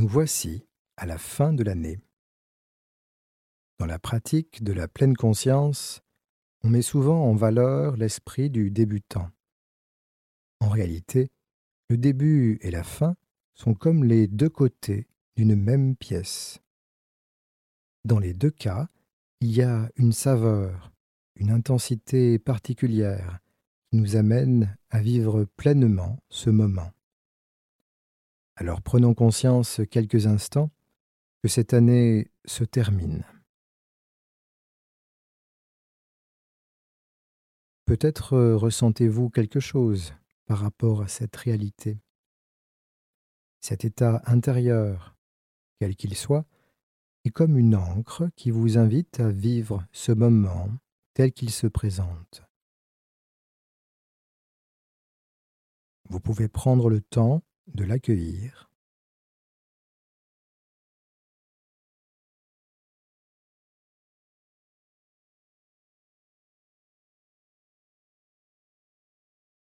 Nous voici à la fin de l'année. Dans la pratique de la pleine conscience, on met souvent en valeur l'esprit du débutant. En réalité, le début et la fin sont comme les deux côtés d'une même pièce. Dans les deux cas, il y a une saveur, une intensité particulière qui nous amène à vivre pleinement ce moment. Alors prenons conscience quelques instants que cette année se termine. Peut-être ressentez-vous quelque chose par rapport à cette réalité. Cet état intérieur, quel qu'il soit, est comme une encre qui vous invite à vivre ce moment tel qu'il se présente. Vous pouvez prendre le temps de l'accueillir.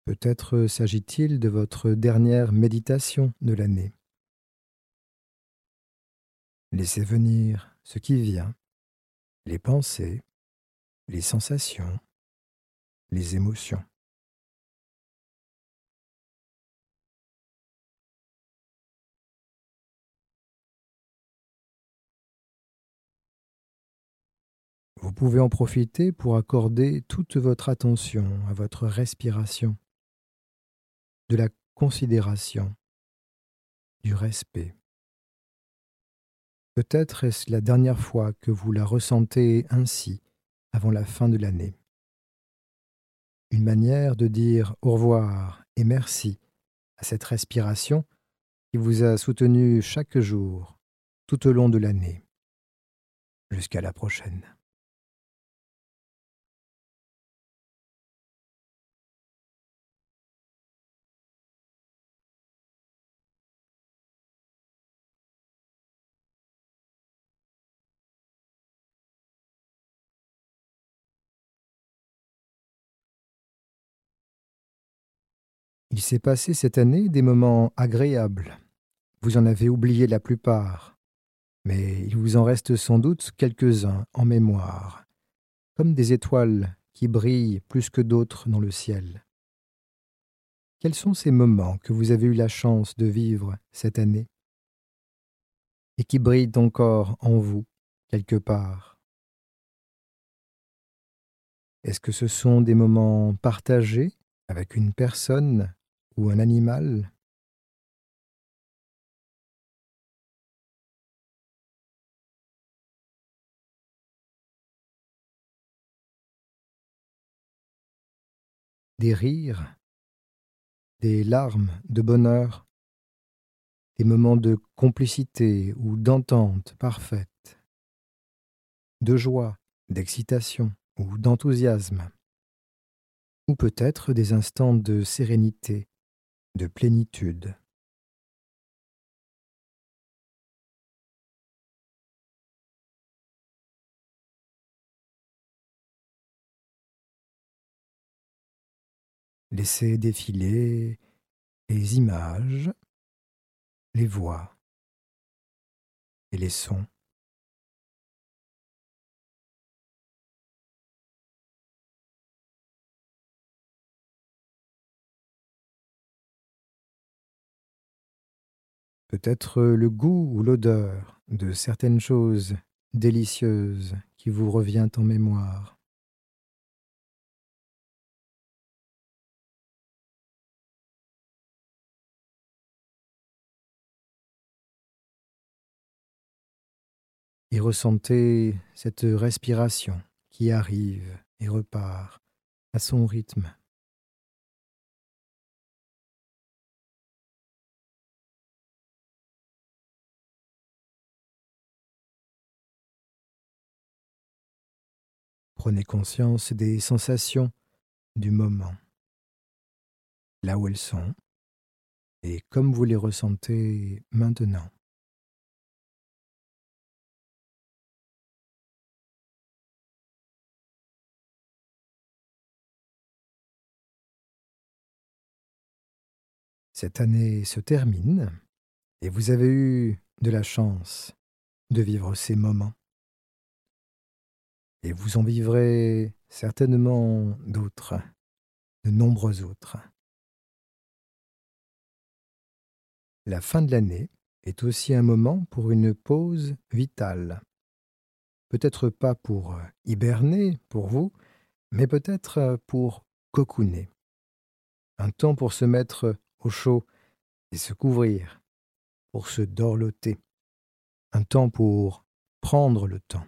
Peut-être s'agit-il de votre dernière méditation de l'année. Laissez venir ce qui vient, les pensées, les sensations, les émotions. Pouvez en profiter pour accorder toute votre attention à votre respiration, de la considération, du respect. Peut-être est-ce la dernière fois que vous la ressentez ainsi avant la fin de l'année. Une manière de dire au revoir et merci à cette respiration qui vous a soutenu chaque jour tout au long de l'année. Jusqu'à la prochaine. Il s'est passé cette année des moments agréables. Vous en avez oublié la plupart, mais il vous en reste sans doute quelques-uns en mémoire, comme des étoiles qui brillent plus que d'autres dans le ciel. Quels sont ces moments que vous avez eu la chance de vivre cette année et qui brillent encore en vous quelque part? Est-ce que ce sont des moments partagés avec une personne ou un animal? Des rires, des larmes de bonheur, des moments de complicité ou d'entente parfaite, de joie, d'excitation ou d'enthousiasme, ou peut-être des instants de sérénité, de plénitude. Laissez défiler les images, les voix et les sons. Peut-être le goût ou l'odeur de certaines choses délicieuses qui vous revient en mémoire. Et ressentez cette respiration qui arrive et repart à son rythme. Prenez conscience des sensations du moment, là où elles sont, et comme vous les ressentez maintenant. Cette année se termine et vous avez eu de la chance de vivre ces moments. Et vous en vivrez certainement d'autres, de nombreux autres. La fin de l'année est aussi un moment pour une pause vitale. Peut-être pas pour hiberner pour vous, mais peut-être pour cocooner. Un temps pour se mettre au chaud et se couvrir, pour se dorloter. Un temps pour prendre le temps.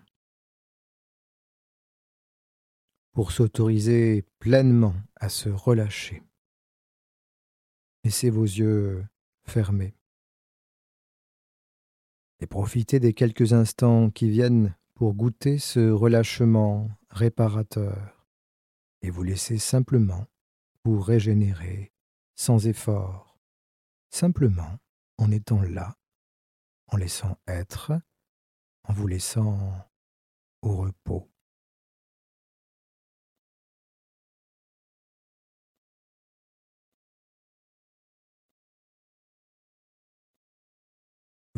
Pour s'autoriser pleinement à se relâcher. Laissez vos yeux fermés. Et profitez des quelques instants qui viennent pour goûter ce relâchement réparateur et vous laisser simplement vous régénérer sans effort, simplement en étant là, en laissant être, en vous laissant au repos.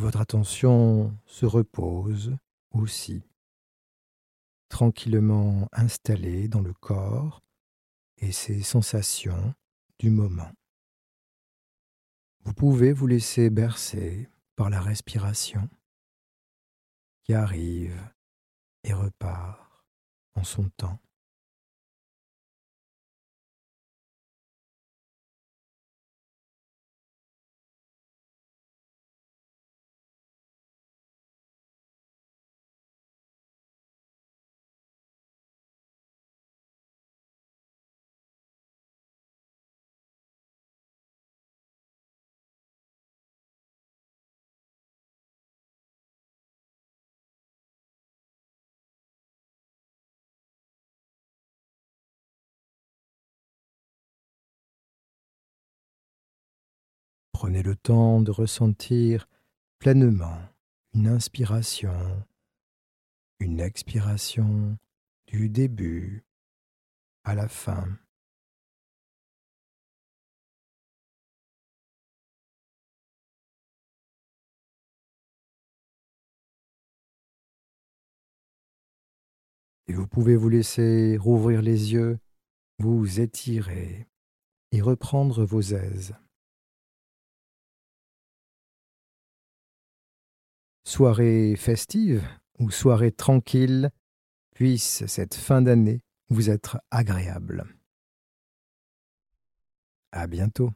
Votre attention se repose aussi, tranquillement installée dans le corps et ses sensations du moment. Vous pouvez vous laisser bercer par la respiration qui arrive et repart en son temps. Prenez le temps de ressentir pleinement une inspiration, une expiration du début à la fin. Et vous pouvez vous laisser rouvrir les yeux, vous étirer et reprendre vos aises. Soirée festive ou soirée tranquille, puisse cette fin d'année vous être agréable. À bientôt.